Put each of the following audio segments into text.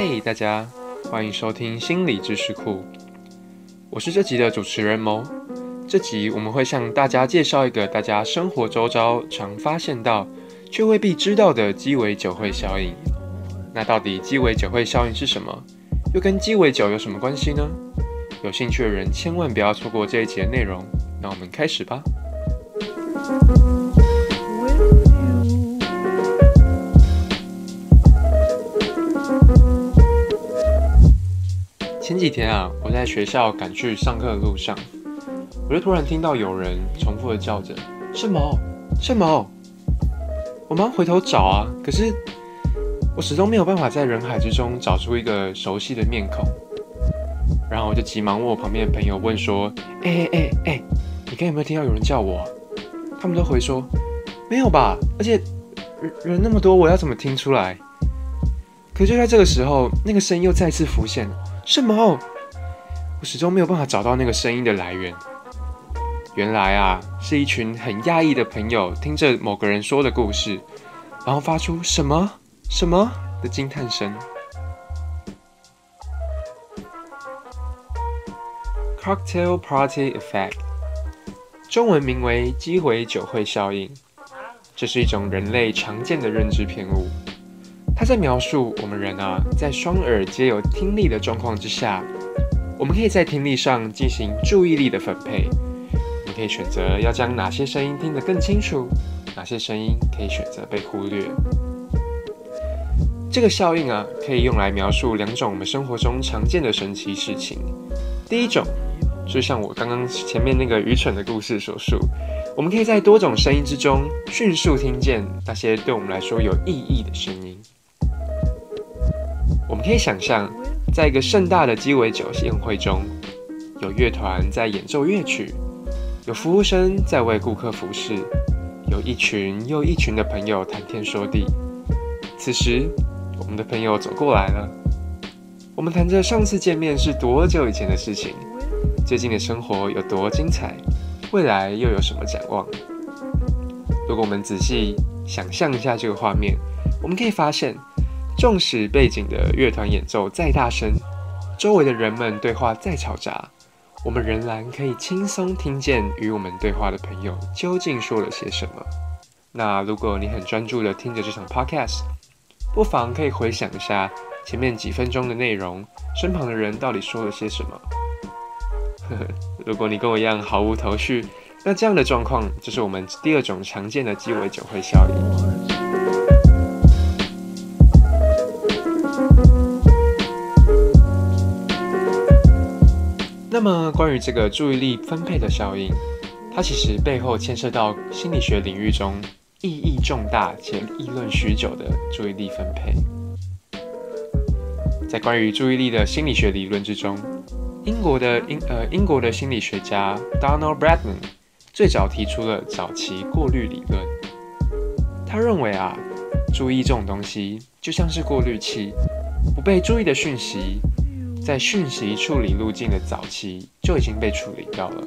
嘿，大家欢迎收听心理知识库，我是这集的主持人谋。这集我们会向大家介绍一个大家生活周遭常发现到却未必知道的鸡尾酒会效应。那到底鸡尾酒会效应是什么？又跟鸡尾酒有什么关系呢？有兴趣的人千万不要错过这一集的内容。那我们开始吧。前几天啊，我在学校赶去上课的路上，我就突然听到有人重复的叫着“圣毛，圣毛”，我忙回头找啊，可是我始终没有办法在人海之中找出一个熟悉的面孔。然后我就急忙问我旁边的朋友问说：“哎哎哎哎，你刚有没有听到有人叫我？”他们都回说：“没有吧，而且人人那么多，我要怎么听出来？”可就在这个时候，那个声音又再次浮现。什么？我始终没有办法找到那个声音的来源。原来啊，是一群很讶异的朋友听着某个人说的故事，然后发出什么什么的惊叹声。Cocktail Party Effect，中文名为鸡尾酒会效应，这是一种人类常见的认知偏误。他在描述我们人啊，在双耳皆有听力的状况之下，我们可以在听力上进行注意力的分配。我们可以选择要将哪些声音听得更清楚，哪些声音可以选择被忽略。这个效应啊，可以用来描述两种我们生活中常见的神奇事情。第一种，就像我刚刚前面那个愚蠢的故事所述，我们可以在多种声音之中迅速听见那些对我们来说有意义的声音。我们可以想象，在一个盛大的鸡尾酒宴会中，有乐团在演奏乐曲，有服务生在为顾客服侍，有一群又一群的朋友谈天说地。此时，我们的朋友走过来了，我们谈着上次见面是多久以前的事情，最近的生活有多精彩，未来又有什么展望？如果我们仔细想象一下这个画面，我们可以发现。纵使背景的乐团演奏再大声，周围的人们对话再嘈杂，我们仍然可以轻松听见与我们对话的朋友究竟说了些什么。那如果你很专注的听着这场 podcast，不妨可以回想一下前面几分钟的内容，身旁的人到底说了些什么。呵呵，如果你跟我一样毫无头绪，那这样的状况就是我们第二种常见的鸡尾酒会效应。么，关于这个注意力分配的效应，它其实背后牵涉到心理学领域中意义重大且议论许久的注意力分配。在关于注意力的心理学理论之中，英国的英呃英国的心理学家 Donald Bradman 最早提出了早期过滤理论。他认为啊，注意这种东西就像是过滤器，不被注意的讯息。在讯息处理路径的早期就已经被处理掉了。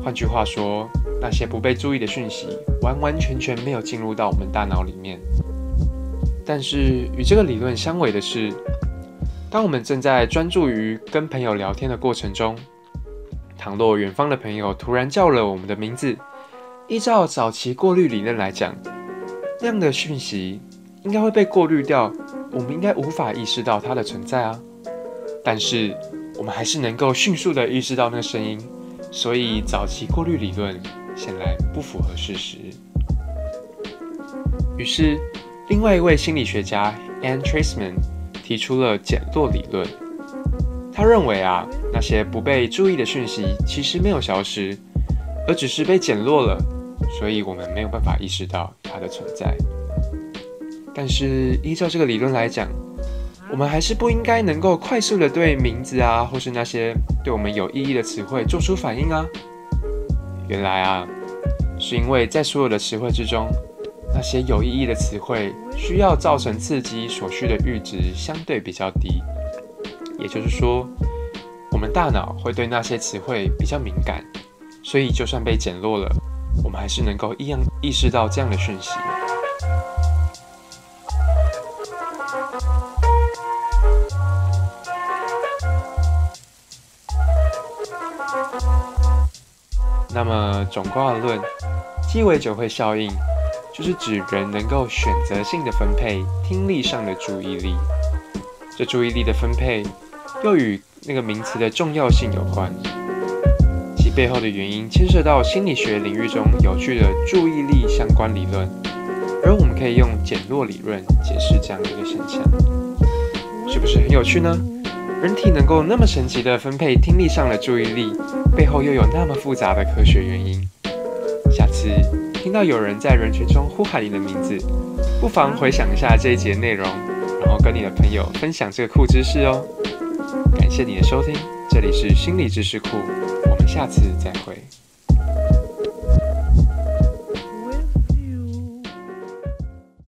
换句话说，那些不被注意的讯息完完全全没有进入到我们大脑里面。但是与这个理论相违的是，当我们正在专注于跟朋友聊天的过程中，倘若远方的朋友突然叫了我们的名字，依照早期过滤理论来讲，那样的讯息应该会被过滤掉，我们应该无法意识到它的存在啊。但是我们还是能够迅速地意识到那声音，所以早期过滤理论显然不符合事实。于是，另外一位心理学家 Ann Traceman 提出了减弱理论。他认为啊，那些不被注意的讯息其实没有消失，而只是被减弱了，所以我们没有办法意识到它的存在。但是依照这个理论来讲，我们还是不应该能够快速的对名字啊，或是那些对我们有意义的词汇做出反应啊。原来啊，是因为在所有的词汇之中，那些有意义的词汇需要造成刺激所需的阈值相对比较低。也就是说，我们大脑会对那些词汇比较敏感，所以就算被减弱了，我们还是能够一样意识到这样的讯息。那么总括论，鸡尾酒会效应，就是指人能够选择性的分配听力上的注意力。这注意力的分配，又与那个名词的重要性有关。其背后的原因牵涉到心理学领域中有趣的注意力相关理论，而我们可以用减弱理论解释这样一个现象，是不是很有趣呢？人体能够那么神奇的分配听力上的注意力，背后又有那么复杂的科学原因。下次听到有人在人群中呼喊你的名字，不妨回想一下这一节内容，然后跟你的朋友分享这个酷知识哦。感谢你的收听，这里是心理知识库，我们下次再会。